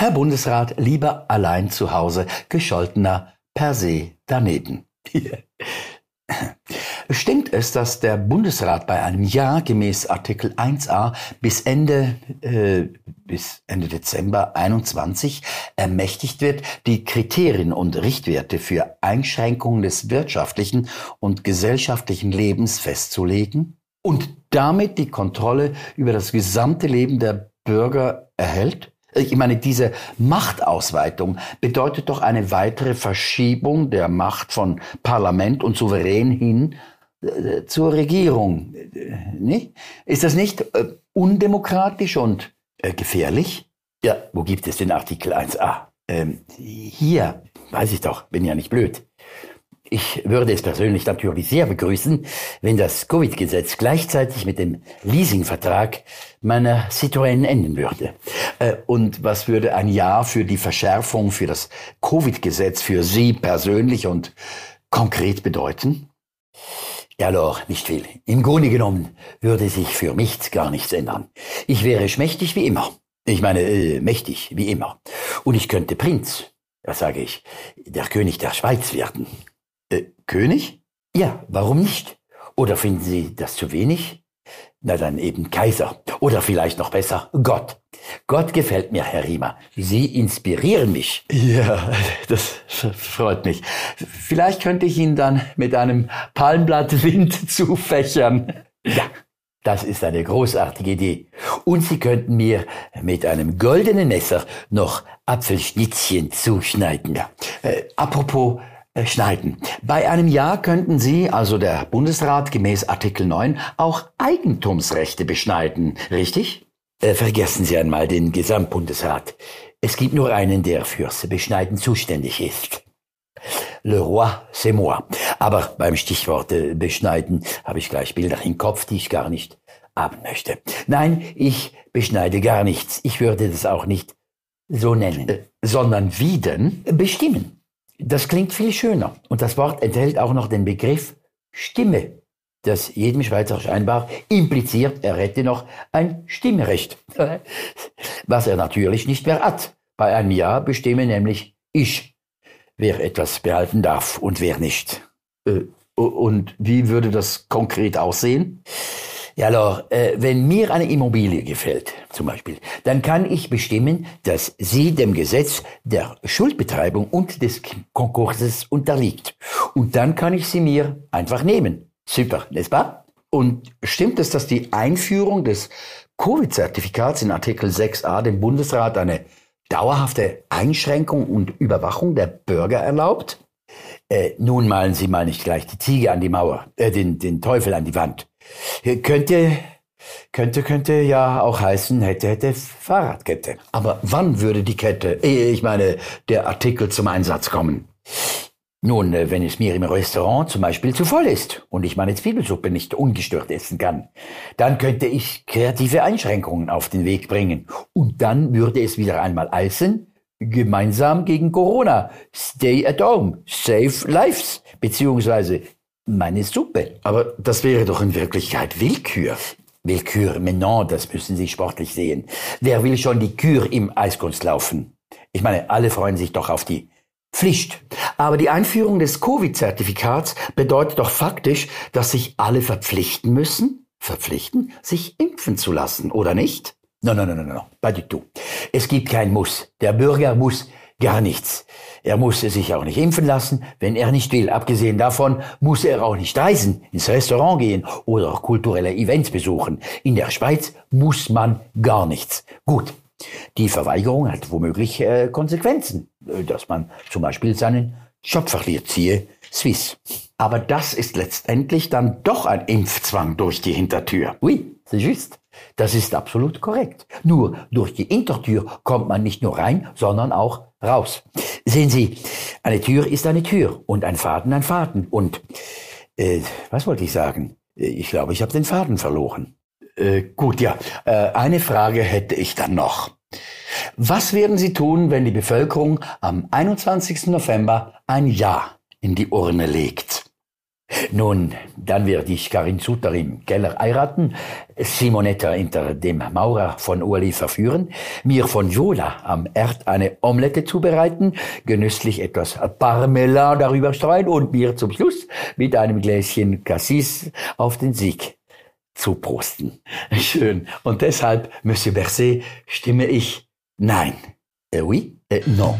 Herr Bundesrat, lieber allein zu Hause, gescholtener per se daneben. Stimmt es, dass der Bundesrat bei einem Ja gemäß Artikel 1a bis Ende, äh, bis Ende Dezember 21 ermächtigt wird, die Kriterien und Richtwerte für Einschränkungen des wirtschaftlichen und gesellschaftlichen Lebens festzulegen und damit die Kontrolle über das gesamte Leben der Bürger erhält? Ich meine, diese Machtausweitung bedeutet doch eine weitere Verschiebung der Macht von Parlament und Souverän hin äh, zur Regierung. Äh, nicht? Ist das nicht äh, undemokratisch und äh, gefährlich? Ja, wo gibt es den Artikel 1a? Ähm, hier, weiß ich doch, bin ja nicht blöd. Ich würde es persönlich natürlich sehr begrüßen, wenn das Covid-Gesetz gleichzeitig mit dem Leasingvertrag meiner Citroën enden würde. Äh, und was würde ein Ja für die Verschärfung für das Covid-Gesetz für Sie persönlich und konkret bedeuten? Ja, alors, nicht viel. Im Grunde genommen würde sich für mich gar nichts ändern. Ich wäre schmächtig wie immer. Ich meine, äh, mächtig wie immer. Und ich könnte Prinz, das sage ich, der König der Schweiz werden. König? Ja, warum nicht? Oder finden Sie das zu wenig? Na dann eben Kaiser. Oder vielleicht noch besser, Gott. Gott gefällt mir, Herr Riemer. Sie inspirieren mich. Ja, das freut mich. Vielleicht könnte ich ihn dann mit einem Palmblatt Wind zufächern. Ja, das ist eine großartige Idee. Und Sie könnten mir mit einem goldenen Messer noch Apfelschnitzchen zuschneiden. Ja. Äh, apropos schneiden. Bei einem Ja könnten Sie, also der Bundesrat gemäß Artikel 9, auch Eigentumsrechte beschneiden, richtig? Äh, vergessen Sie einmal den Gesamtbundesrat. Es gibt nur einen, der fürs Beschneiden zuständig ist. Le roi, c'est moi. Aber beim Stichwort äh, beschneiden habe ich gleich Bilder im Kopf, die ich gar nicht haben möchte. Nein, ich beschneide gar nichts. Ich würde das auch nicht so nennen. Äh, sondern wie denn? Bestimmen. Das klingt viel schöner. Und das Wort enthält auch noch den Begriff Stimme, das jedem Schweizer scheinbar impliziert, er hätte noch ein Stimmrecht. Was er natürlich nicht mehr hat. Bei einem Ja bestimme nämlich ich, wer etwas behalten darf und wer nicht. Äh, und wie würde das konkret aussehen? Ja, alors, äh, wenn mir eine Immobilie gefällt, zum Beispiel, dann kann ich bestimmen, dass sie dem Gesetz der Schuldbetreibung und des Konkurses unterliegt. Und dann kann ich sie mir einfach nehmen. Super, n'est-ce pas? Und stimmt es, dass die Einführung des Covid-Zertifikats in Artikel 6a dem Bundesrat eine dauerhafte Einschränkung und Überwachung der Bürger erlaubt? Äh, nun malen Sie mal nicht gleich die Ziege an die Mauer, äh, den, den Teufel an die Wand. Könnte, könnte, könnte ja auch heißen, hätte, hätte Fahrradkette. Aber wann würde die Kette, äh, ich meine, der Artikel zum Einsatz kommen? Nun, äh, wenn es mir im Restaurant zum Beispiel zu voll ist und ich meine Zwiebelsuppe nicht ungestört essen kann, dann könnte ich kreative Einschränkungen auf den Weg bringen. Und dann würde es wieder einmal heißen, gemeinsam gegen Corona. Stay at home. Save lives. Beziehungsweise meine Suppe. Aber das wäre doch in Wirklichkeit Willkür. Willkür, maintenant, das müssen Sie sportlich sehen. Wer will schon die Kür im Eiskunst laufen? Ich meine, alle freuen sich doch auf die Pflicht. Aber die Einführung des Covid-Zertifikats bedeutet doch faktisch, dass sich alle verpflichten müssen, verpflichten, sich impfen zu lassen, oder nicht? No, no, no, no, no, pas du tout. Es gibt kein Muss. Der Bürger muss gar nichts. Er musste sich auch nicht impfen lassen, wenn er nicht will. Abgesehen davon muss er auch nicht reisen, ins Restaurant gehen oder kulturelle Events besuchen. In der Schweiz muss man gar nichts. Gut, die Verweigerung hat womöglich äh, Konsequenzen, äh, dass man zum Beispiel seinen Job verliert, siehe Swiss. Aber das ist letztendlich dann doch ein Impfzwang durch die Hintertür. Oui, c'est juste. Das ist absolut korrekt. Nur durch die Hintertür kommt man nicht nur rein, sondern auch raus. Sehen Sie, eine Tür ist eine Tür und ein Faden ein Faden. Und äh, was wollte ich sagen? Ich glaube, ich habe den Faden verloren. Äh, gut, ja. Äh, eine Frage hätte ich dann noch. Was werden Sie tun, wenn die Bevölkerung am 21. November ein Ja in die Urne legt? Nun, dann werde ich Karin Sutter im Keller heiraten, Simonetta hinter dem Maurer von Uli verführen, mir von Jola am Erd eine Omelette zubereiten, genüsslich etwas Parmelan darüber streuen und mir zum Schluss mit einem Gläschen Cassis auf den Sieg zuprosten. Schön. Und deshalb, Monsieur Berset, stimme ich Nein. Eh oui, eh non.